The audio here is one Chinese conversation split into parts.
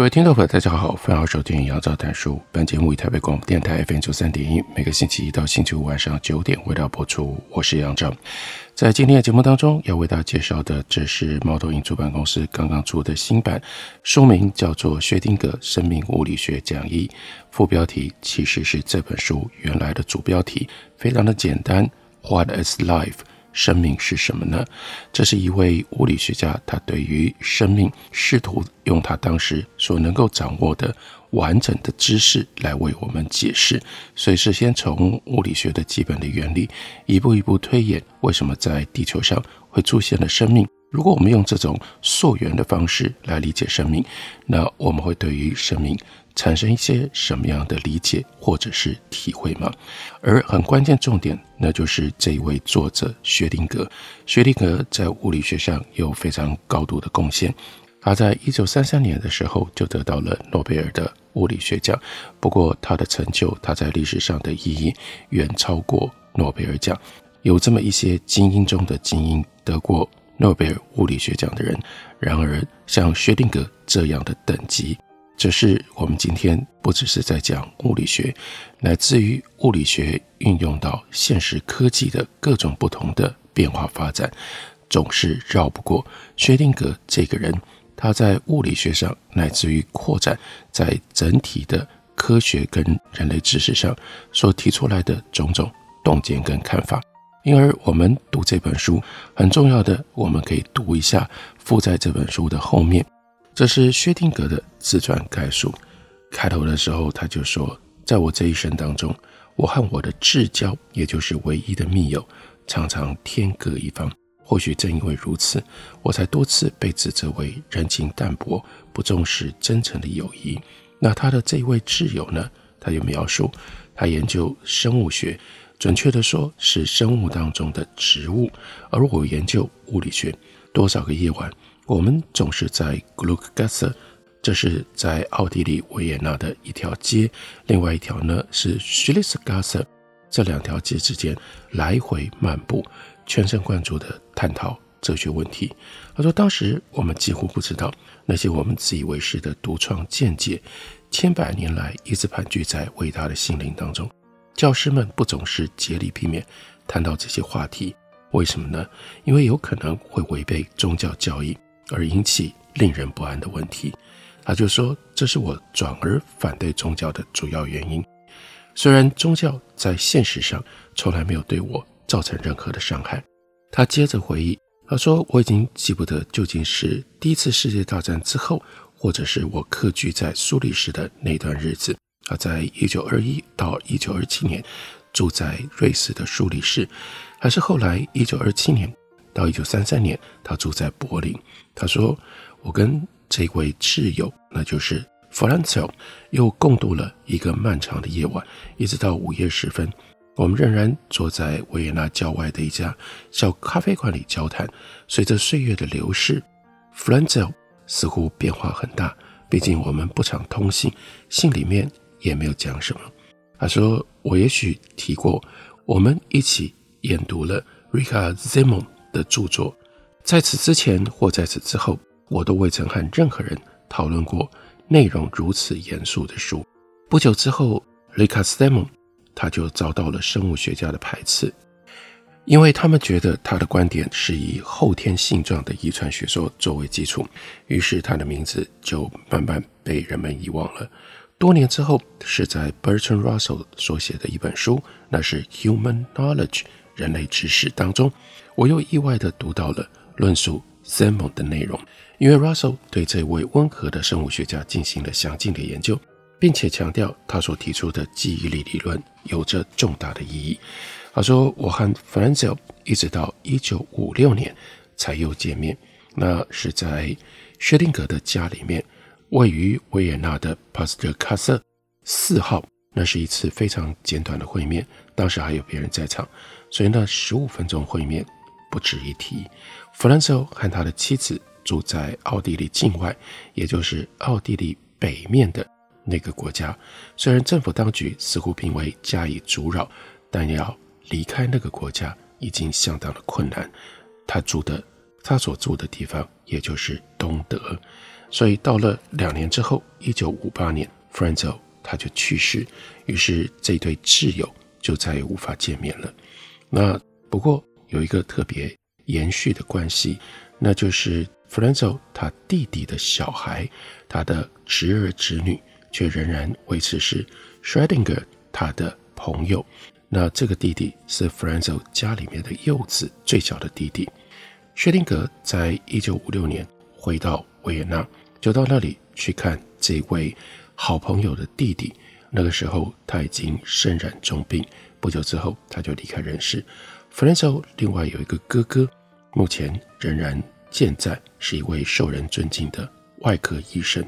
各位听众朋友，大家好，欢迎收听杨照谈书。本节目以台北广播电台 FM 九三点一，每个星期一到星期五晚上九点为大家播出。我是杨照，在今天的节目当中要为大家介绍的，这是猫头鹰出版公司刚刚出的新版，书名叫做《薛丁格生命物理学讲义》，副标题其实是这本书原来的主标题，非常的简单：What is life？生命是什么呢？这是一位物理学家，他对于生命试图用他当时所能够掌握的完整的知识来为我们解释。所以是先从物理学的基本的原理，一步一步推演，为什么在地球上会出现了生命。如果我们用这种溯源的方式来理解生命，那我们会对于生命产生一些什么样的理解或者是体会吗？而很关键重点，那就是这一位作者薛定格。薛定格在物理学上有非常高度的贡献。他在一九三三年的时候就得到了诺贝尔的物理学奖。不过他的成就，他在历史上的意义远超过诺贝尔奖。有这么一些精英中的精英得过诺贝尔物理学奖的人，然而像薛定格这样的等级。这是我们今天不只是在讲物理学，乃至于物理学运用到现实科技的各种不同的变化发展，总是绕不过薛定格这个人。他在物理学上，乃至于扩展在整体的科学跟人类知识上所提出来的种种洞见跟看法。因而，我们读这本书很重要的，我们可以读一下附在这本书的后面。这是薛定谔的自传概述。开头的时候，他就说：“在我这一生当中，我和我的至交，也就是唯一的密友，常常天各一方。或许正因为如此，我才多次被指责为人情淡薄、不重视真诚的友谊。”那他的这位挚友呢？他就描述他研究生物学，准确的说是生物当中的植物，而我研究物理学。多少个夜晚，我们总是在 g l u c k g a s s e 这是在奥地利维也纳的一条街；另外一条呢是 Schillergasse，这两条街之间来回漫步，全神贯注地探讨哲学问题。他说，当时我们几乎不知道那些我们自以为是的独创见解，千百年来一直盘踞在伟大的心灵当中。教师们不总是竭力避免谈到这些话题，为什么呢？因为有可能会违背宗教教义。而引起令人不安的问题，他就说，这是我转而反对宗教的主要原因。虽然宗教在现实上从来没有对我造成任何的伤害。他接着回忆，他说，我已经记不得究竟是第一次世界大战之后，或者是我客居在苏黎世的那段日子。他在一九二一到一九二七年住在瑞士的苏黎世，还是后来一九二七年。到一九三三年，他住在柏林。他说：“我跟这位挚友，那就是弗兰茨，又共度了一个漫长的夜晚，一直到午夜时分，我们仍然坐在维也纳郊外的一家小咖啡馆里交谈。随着岁月的流逝，弗兰茨似乎变化很大。毕竟我们不常通信，信里面也没有讲什么。”他说：“我也许提过，我们一起研读了 Richard Semon。”的著作，在此之前或在此之后，我都未曾和任何人讨论过内容如此严肃的书。不久之后，Richard Stallman 他就遭到了生物学家的排斥，因为他们觉得他的观点是以后天性状的遗传学说作为基础，于是他的名字就慢慢被人们遗忘了。多年之后，是在 Bertrand Russell 所写的一本书，那是《Human Knowledge》人类知识当中。我又意外地读到了论述 Simon 的内容，因为 Russell 对这位温和的生物学家进行了详尽的研究，并且强调他所提出的记忆力理论有着重大的意义。他说：“我和 Frenzel 一直到1956年才又见面，那是在薛定谔的家里面，位于维也纳的帕斯特卡瑟四号。那是一次非常简短的会面，当时还有别人在场，所以那十五分钟会面不值一提。弗兰索和他的妻子住在奥地利境外，也就是奥地利北面的那个国家。虽然政府当局似乎并未加以阻扰，但要离开那个国家已经相当的困难。他住的，他所住的地方，也就是东德。所以到了两年之后，一九五八年，弗兰索。他就去世，于是这对挚友就再也无法见面了。那不过有一个特别延续的关系，那就是弗兰索他弟弟的小孩，他的侄儿侄女却仍然维持是 Schrodinger 他的朋友。那这个弟弟是弗兰索家里面的幼子，最小的弟弟。薛定谔在一九五六年回到维也纳，就到那里去看这位。好朋友的弟弟，那个时候他已经身染重病，不久之后他就离开人世。弗兰索另外有一个哥哥，目前仍然健在，是一位受人尊敬的外科医生。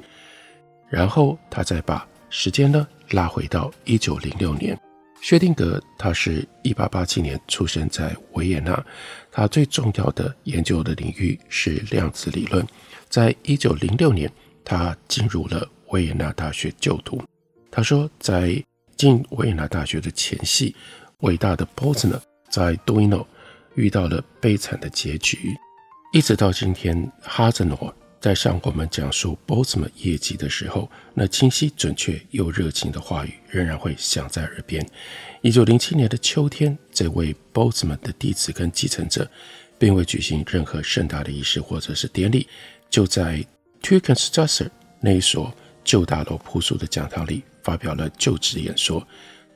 然后他再把时间呢拉回到一九零六年，薛定谔他是一八八七年出生在维也纳，他最重要的研究的领域是量子理论。在一九零六年，他进入了。维也纳大学就读。他说，在进维也纳大学的前夕，伟大的 Boltzmann 在 Duino 遇到了悲惨的结局。一直到今天，哈泽诺在向我们讲述 Boltzmann 业绩的时候，那清晰、准确又热情的话语仍然会响在耳边。一九零七年的秋天，这位 Boltzmann 的弟子跟继承者，并未举行任何盛大的仪式或者是典礼，就在 Tückenstrasse 那一所。旧大楼朴素的讲堂里发表了就职演说。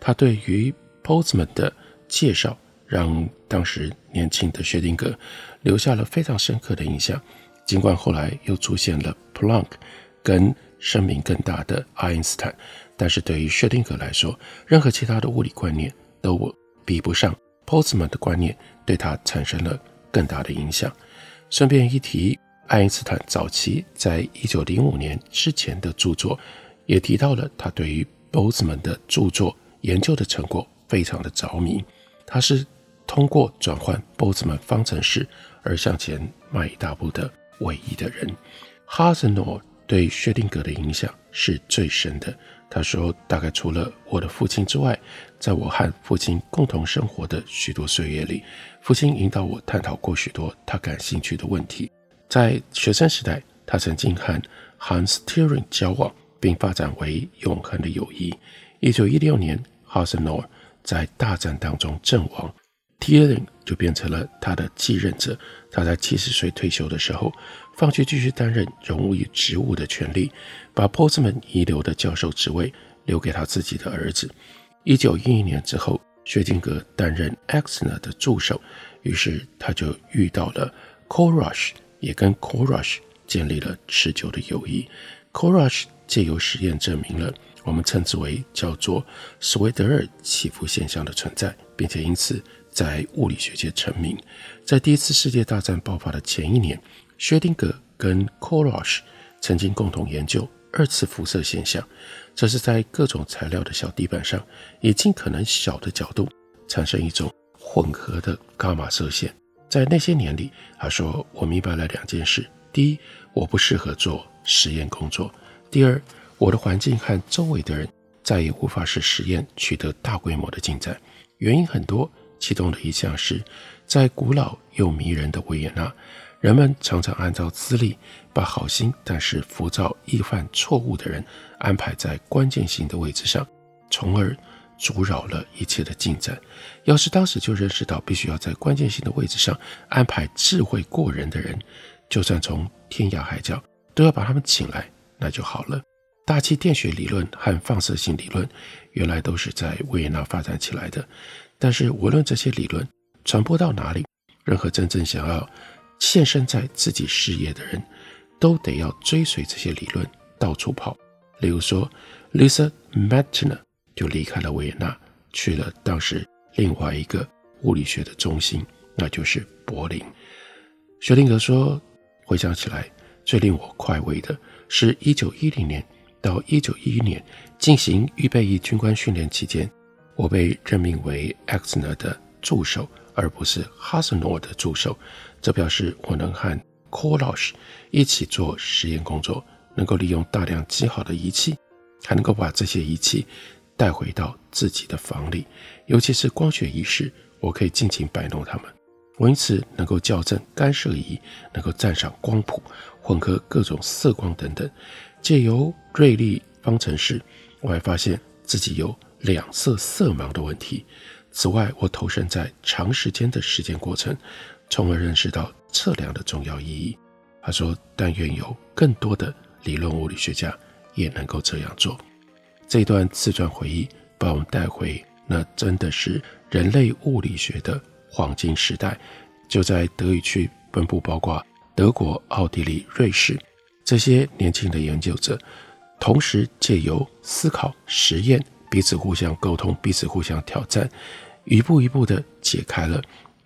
他对于 Boltzmann 的介绍，让当时年轻的薛定谔留下了非常深刻的印象。尽管后来又出现了 Planck 跟声名更大的爱因斯坦，但是对于薛定谔来说，任何其他的物理观念都比不上 Boltzmann 的观念，对他产生了更大的影响。顺便一提。爱因斯坦早期在一九零五年之前的著作，也提到了他对于 Boltzmann 的著作研究的成果非常的着迷。他是通过转换 Boltzmann 方程式而向前迈一大步的唯一的人。哈泽诺对薛定谔的影响是最深的。他说：“大概除了我的父亲之外，在我和父亲共同生活的许多岁月里，父亲引导我探讨过许多他感兴趣的问题。”在学生时代，他曾经和 Hans Thirring 交往，并发展为永恒的友谊。一九一六年，哈泽诺在大战当中阵亡 t i e r i n 就变成了他的继任者。他在七十岁退休的时候，放弃继续担任荣誉职务的权利，把 Boltzmann 遗留的教授职位留给他自己的儿子。一九一一年之后，薛定谔担任 Exner 的助手，于是他就遇到了 Korush，也跟 Korush 建立了持久的友谊。Korush 借由实验证明了我们称之为叫做史维德尔起伏现象的存在，并且因此在物理学界成名。在第一次世界大战爆发的前一年，薛定谔跟 Kohlrausch 曾经共同研究二次辐射现象，这是在各种材料的小地板上，以尽可能小的角度产生一种混合的伽马射线。在那些年里，他说：“我明白了两件事：第一，我不适合做实验工作；第二，我的环境和周围的人再也无法使实验取得大规模的进展。原因很多，其中的一项是，在古老又迷人的维也纳，人们常常按照资历，把好心但是浮躁易犯错误的人安排在关键性的位置上，从而。”阻扰了一切的进展。要是当时就认识到必须要在关键性的位置上安排智慧过人的人，就算从天涯海角都要把他们请来，那就好了。大气电学理论和放射性理论原来都是在维也纳发展起来的，但是无论这些理论传播到哪里，任何真正想要献身在自己事业的人，都得要追随这些理论到处跑。例如说，Lisa Meitner。就离开了维也纳，去了当时另外一个物理学的中心，那就是柏林。薛定谔说，回想起来，最令我快慰的是，一九一零年到一九一一年进行预备役军官训练期间，我被任命为 Exner 的助手，而不是 Hasselor 的助手。这表示我能和 Kolosh 一起做实验工作，能够利用大量极好的仪器，还能够把这些仪器带回到自己的房里，尤其是光学仪式，我可以尽情摆弄它们。我因此能够校正干涉仪，能够站上光谱，混合各种色光等等。借由锐利方程式，我还发现自己有两色色盲的问题。此外，我投身在长时间的实践过程。从而认识到测量的重要意义。他说：“但愿有更多的理论物理学家也能够这样做。”这段自传回忆把我们带回那真的是人类物理学的黄金时代。就在德语区分布，包括德国、奥地利、瑞士这些年轻的研究者，同时借由思考、实验，彼此互相沟通，彼此互相挑战，一步一步地解开了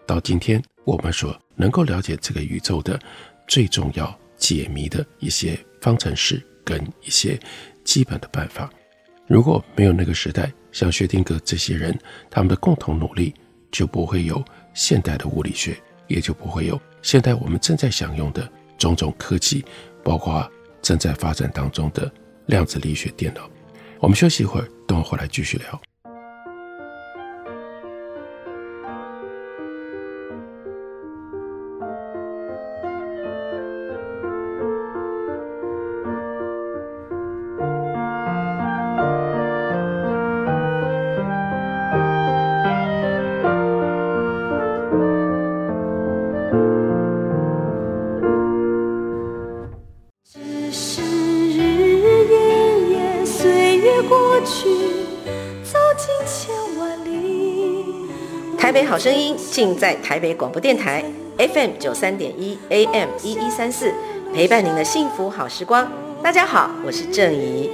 到今天。我们所能够了解这个宇宙的最重要解谜的一些方程式跟一些基本的办法，如果没有那个时代，像薛定谔这些人，他们的共同努力，就不会有现代的物理学，也就不会有现在我们正在享用的种种科技，包括正在发展当中的量子力学电脑。我们休息一会儿，等我回来继续聊。台北好声音尽在台北广播电台 FM 九三点一 AM 一一三四，陪伴您的幸福好时光。大家好，我是郑怡。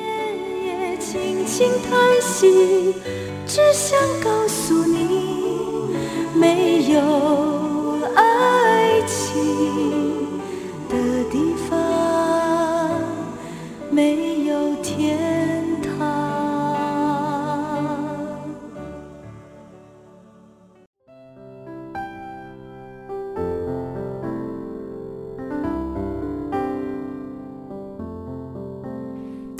只想告诉你，没有爱情的地方，没有天。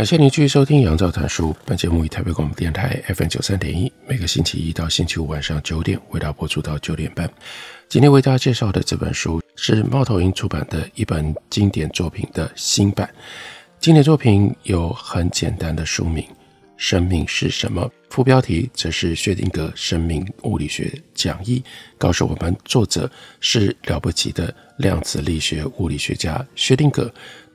感谢您继续收听《杨照谈书》。本节目以台北广播电台 FM 九三点一，每个星期一到星期五晚上九点为大家播出到九点半。今天为大家介绍的这本书是猫头鹰出版的一本经典作品的新版。经典作品有很简单的书名《生命是什么》，副标题则是薛定谔生命物理学讲义，告诉我们作者是了不起的量子力学物理学家薛定谔。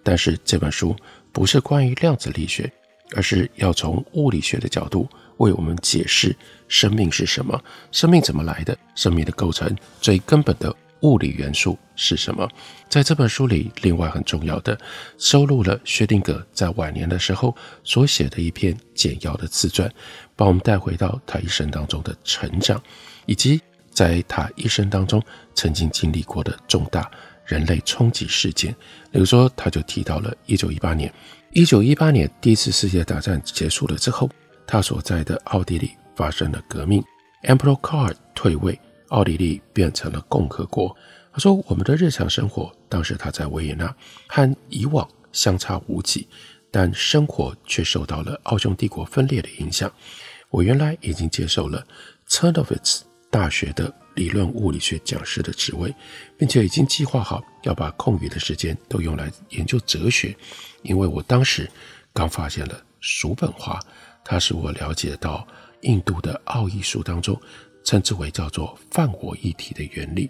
但是这本书。不是关于量子力学，而是要从物理学的角度为我们解释生命是什么，生命怎么来的，生命的构成最根本的物理元素是什么。在这本书里，另外很重要的收录了薛定谔在晚年的时候所写的一篇简要的自传，把我们带回到他一生当中的成长，以及在他一生当中曾经经历过的重大。人类冲击事件，比如说，他就提到了一九一八年，一九一八年第一次世界大战结束了之后，他所在的奥地利发生了革命，Emperor Karl 退位，奥地利变成了共和国。他说，我们的日常生活，当时他在维也纳，和以往相差无几，但生活却受到了奥匈帝国分裂的影响。我原来已经接受了 Czernowitz 大学的。理论物理学讲师的职位，并且已经计划好要把空余的时间都用来研究哲学，因为我当时刚发现了叔本华，它是我了解到印度的奥义书当中称之为叫做“犯我一体”的原理。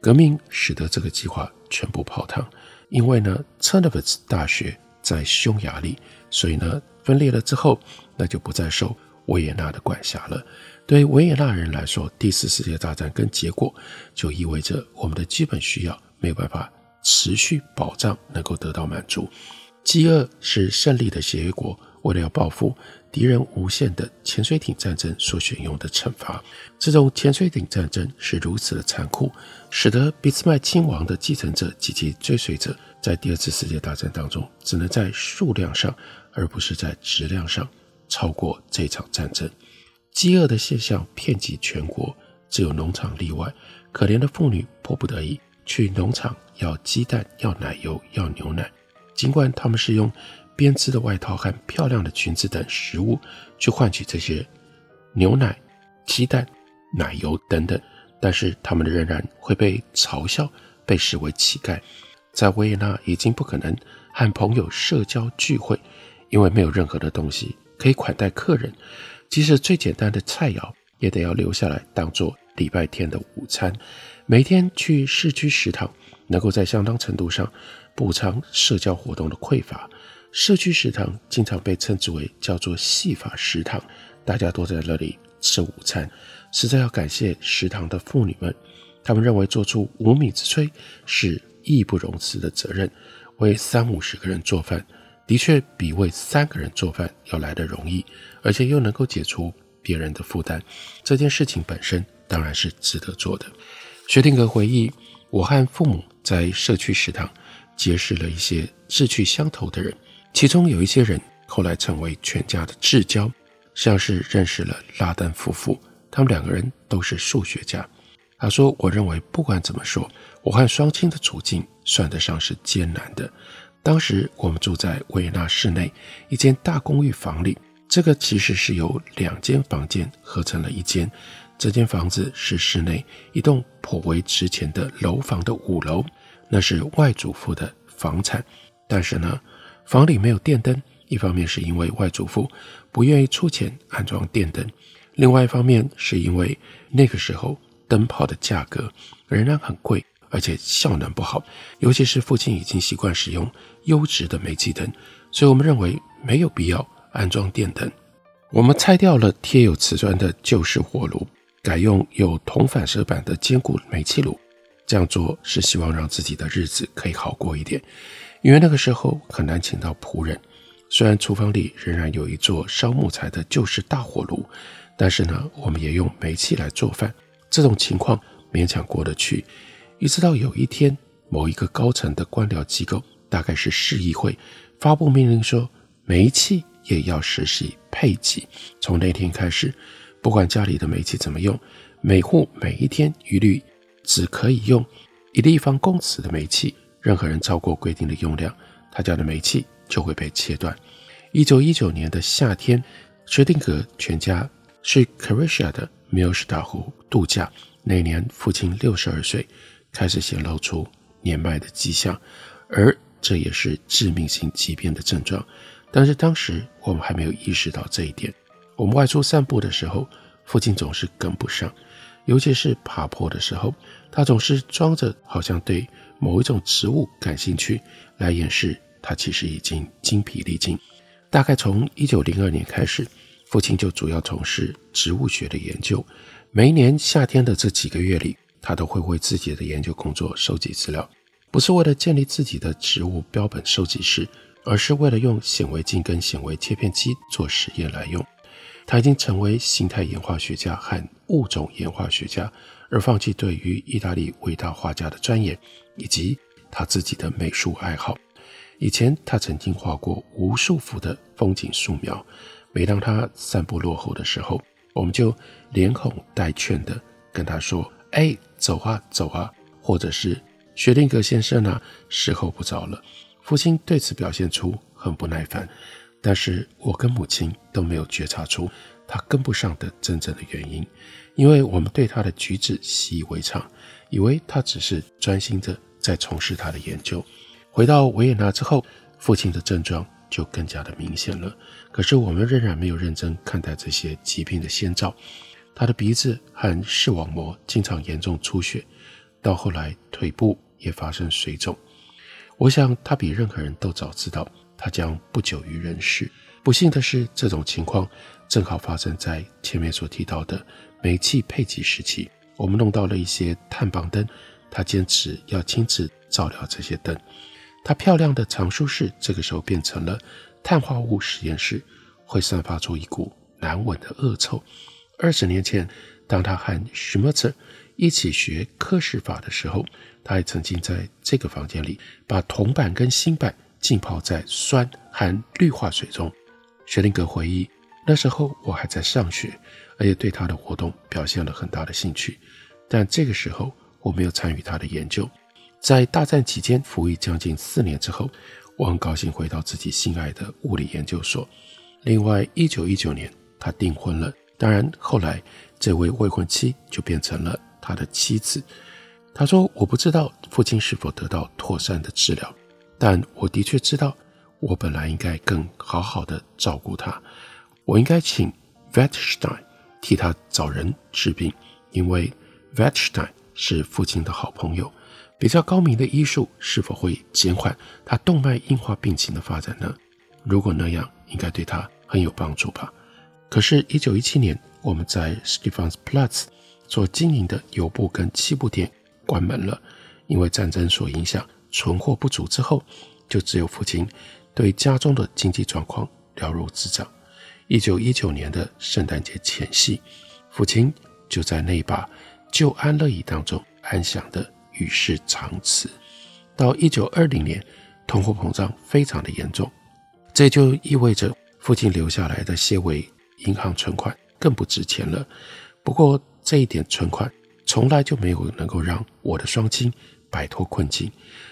革命使得这个计划全部泡汤，因为呢，Trnovitz 大学在匈牙利，所以呢，分裂了之后，那就不再受维也纳的管辖了。对维也纳人来说，第四世界大战跟结果就意味着我们的基本需要没有办法持续保障能够得到满足。饥饿是胜利的协约国为了要报复敌人无限的潜水艇战争所选用的惩罚。这种潜水艇战争是如此的残酷，使得俾斯麦亲王的继承者及其追随者在第二次世界大战当中只能在数量上，而不是在质量上超过这场战争。饥饿的现象遍及全国，只有农场例外。可怜的妇女迫不得已去农场要鸡蛋、要奶油、要牛奶。尽管他们是用编织的外套和漂亮的裙子等食物去换取这些牛奶、鸡蛋、奶油等等，但是他们仍然会被嘲笑，被视为乞丐。在维也纳已经不可能和朋友社交聚会，因为没有任何的东西可以款待客人。即使最简单的菜肴也得要留下来当做礼拜天的午餐。每天去市区食堂，能够在相当程度上补偿社交活动的匮乏。社区食堂经常被称之为叫做戏法食堂，大家都在那里吃午餐。实在要感谢食堂的妇女们，她们认为做出无米之炊是义不容辞的责任。为三五十个人做饭，的确比为三个人做饭要来得容易。而且又能够解除别人的负担，这件事情本身当然是值得做的。薛定谔回忆，我和父母在社区食堂结识了一些志趣相投的人，其中有一些人后来成为全家的至交，像是认识了拉丹夫妇，他们两个人都是数学家。他说：“我认为不管怎么说，我和双亲的处境算得上是艰难的。当时我们住在维也纳市内一间大公寓房里。”这个其实是由两间房间合成了一间。这间房子是市内一栋颇为值钱的楼房的五楼，那是外祖父的房产。但是呢，房里没有电灯，一方面是因为外祖父不愿意出钱安装电灯，另外一方面是因为那个时候灯泡的价格仍然很贵，而且效能不好，尤其是父亲已经习惯使用优质的煤气灯，所以我们认为没有必要。安装电灯，我们拆掉了贴有瓷砖的旧式火炉，改用有铜反射板的坚固煤气炉。这样做是希望让自己的日子可以好过一点，因为那个时候很难请到仆人。虽然厨房里仍然有一座烧木材的旧式大火炉，但是呢，我们也用煤气来做饭。这种情况勉强过得去，一直到有一天，某一个高层的官僚机构，大概是市议会，发布命令说，煤气。也要实施配给。从那天开始，不管家里的煤气怎么用，每户每一天一律只可以用一立方公尺的煤气。任何人超过规定的用量，他家的煤气就会被切断。一九一九年的夏天，薛定格全家去 Croatia 的米尔斯塔湖度假。那年父亲六十二岁，开始显露出年迈的迹象，而这也是致命性疾病的症状。但是当时我们还没有意识到这一点。我们外出散步的时候，父亲总是跟不上，尤其是爬坡的时候，他总是装着好像对某一种植物感兴趣，来掩饰他其实已经精疲力尽。大概从一九零二年开始，父亲就主要从事植物学的研究。每一年夏天的这几个月里，他都会为自己的研究工作收集资料，不是为了建立自己的植物标本收集室。而是为了用显微镜跟显微切片机做实验来用。他已经成为形态演化学家和物种演化学家，而放弃对于意大利伟大画家的钻研以及他自己的美术爱好。以前他曾经画过无数幅的风景素描。每当他散步落后的时候，我们就连哄带劝地跟他说：“哎，走啊，走啊！”或者是“薛定格先生啊，时候不早了。”父亲对此表现出很不耐烦，但是我跟母亲都没有觉察出他跟不上的真正的原因，因为我们对他的举止习以为常，以为他只是专心的在从事他的研究。回到维也纳之后，父亲的症状就更加的明显了。可是我们仍然没有认真看待这些疾病的先兆。他的鼻子和视网膜经常严重出血，到后来腿部也发生水肿。我想他比任何人都早知道他将不久于人世。不幸的是，这种情况正好发生在前面所提到的煤气配给时期。我们弄到了一些碳棒灯，他坚持要亲自照料这些灯。他漂亮的藏书室这个时候变成了碳化物实验室，会散发出一股难闻的恶臭。二十年前，当他和许莫策一起学刻蚀法的时候，他还曾经在这个房间里把铜板跟锌板浸泡在酸和氯化水中。薛定谔回忆，那时候我还在上学，而且对他的活动表现了很大的兴趣，但这个时候我没有参与他的研究。在大战期间服役将近四年之后，我很高兴回到自己心爱的物理研究所。另外，一九一九年他订婚了。当然，后来这位未婚妻就变成了他的妻子。他说：“我不知道父亲是否得到妥善的治疗，但我的确知道，我本来应该更好好的照顾他。我应该请 Wettstein 替他找人治病，因为 Wettstein 是父亲的好朋友。比较高明的医术是否会减缓他动脉硬化病情的发展呢？如果那样，应该对他很有帮助吧。”可是，一九一七年，我们在 Stephansplatz 所经营的油布跟漆布店关门了，因为战争所影响，存货不足。之后，就只有父亲对家中的经济状况了如指掌。一九一九年的圣诞节前夕，父亲就在那把旧安乐椅当中安详的与世长辞。到一九二零年，通货膨胀非常的严重，这就意味着父亲留下来的些微。银行存款更不值钱了。不过这一点存款从来就没有能够让我的双亲摆脱困境。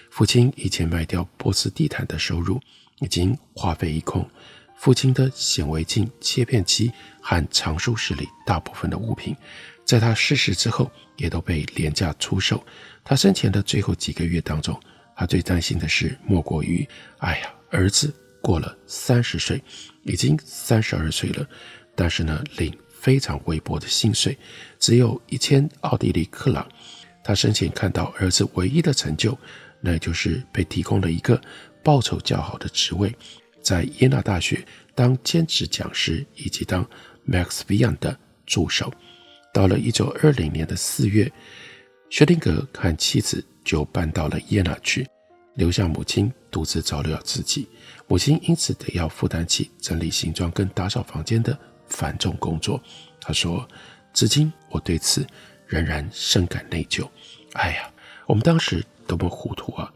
父亲以前卖掉波斯地毯的收入已经花费一空。父亲的显微镜、切片机和藏书室里大部分的物品，在他逝世之后也都被廉价出售。他生前的最后几个月当中，他最担心的事莫过于：哎呀，儿子过了三十岁，已经三十二岁了。但是呢，领非常微薄的薪水，只有一千奥地利克朗。他生前看到儿子唯一的成就，那就是被提供了一个报酬较好的职位，在耶拿大学当兼职讲师，以及当 Max Vian 的助手。到了一九二零年的四月，薛定谔看妻子就搬到了耶拿去，留下母亲独自照料自己。母亲因此得要负担起整理行装跟打扫房间的。繁重工作，他说：“至今我对此仍然深感内疚。哎呀，我们当时多么糊涂啊！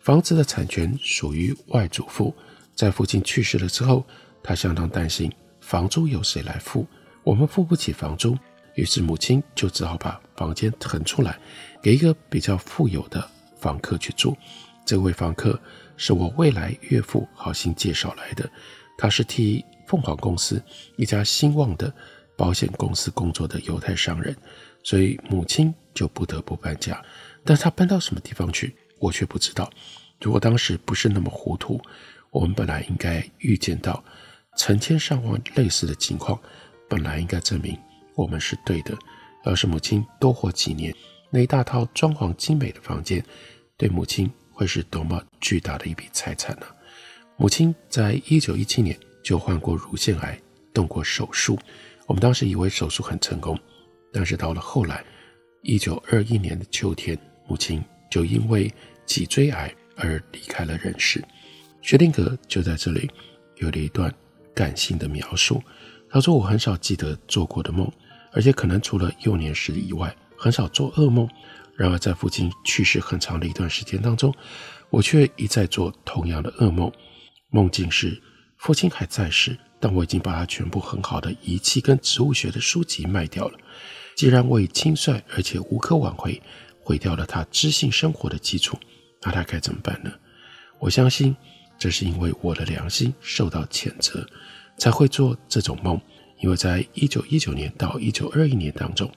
房子的产权属于外祖父，在父亲去世了之后，他相当担心房租由谁来付，我们付不起房租，于是母亲就只好把房间腾出来，给一个比较富有的房客去住。这位房客是我未来岳父好心介绍来的，他是替。”凤凰公司一家兴旺的保险公司工作的犹太商人，所以母亲就不得不搬家。但他搬到什么地方去，我却不知道。如果当时不是那么糊涂，我们本来应该预见到成千上万类似的情况，本来应该证明我们是对的。要是母亲多活几年，那一大套装潢精美的房间，对母亲会是多么巨大的一笔财产呢？母亲在一九一七年。就患过乳腺癌，动过手术。我们当时以为手术很成功，但是到了后来，一九二一年的秋天，母亲就因为脊椎癌而离开了人世。薛定谔就在这里有了一段感性的描述。他说：“我很少记得做过的梦，而且可能除了幼年时以外，很少做噩梦。然而在父亲去世很长的一段时间当中，我却一再做同样的噩梦。梦境是。”父亲还在世，但我已经把他全部很好的仪器跟植物学的书籍卖掉了。既然我已轻率而且无可挽回毁掉了他知性生活的基础，那他该怎么办呢？我相信这是因为我的良心受到谴责，才会做这种梦。因为在一九一九年到一九二一年当中，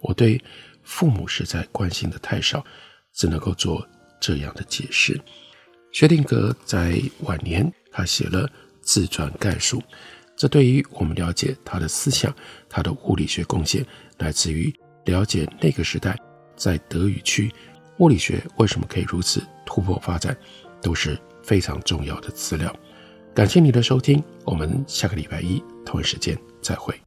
我对父母实在关心的太少，只能够做这样的解释。薛定谔在晚年。他写了自传概述。这对于我们了解他的思想、他的物理学贡献，来自于了解那个时代在德语区物理学为什么可以如此突破发展，都是非常重要的资料。感谢你的收听，我们下个礼拜一同一时间再会。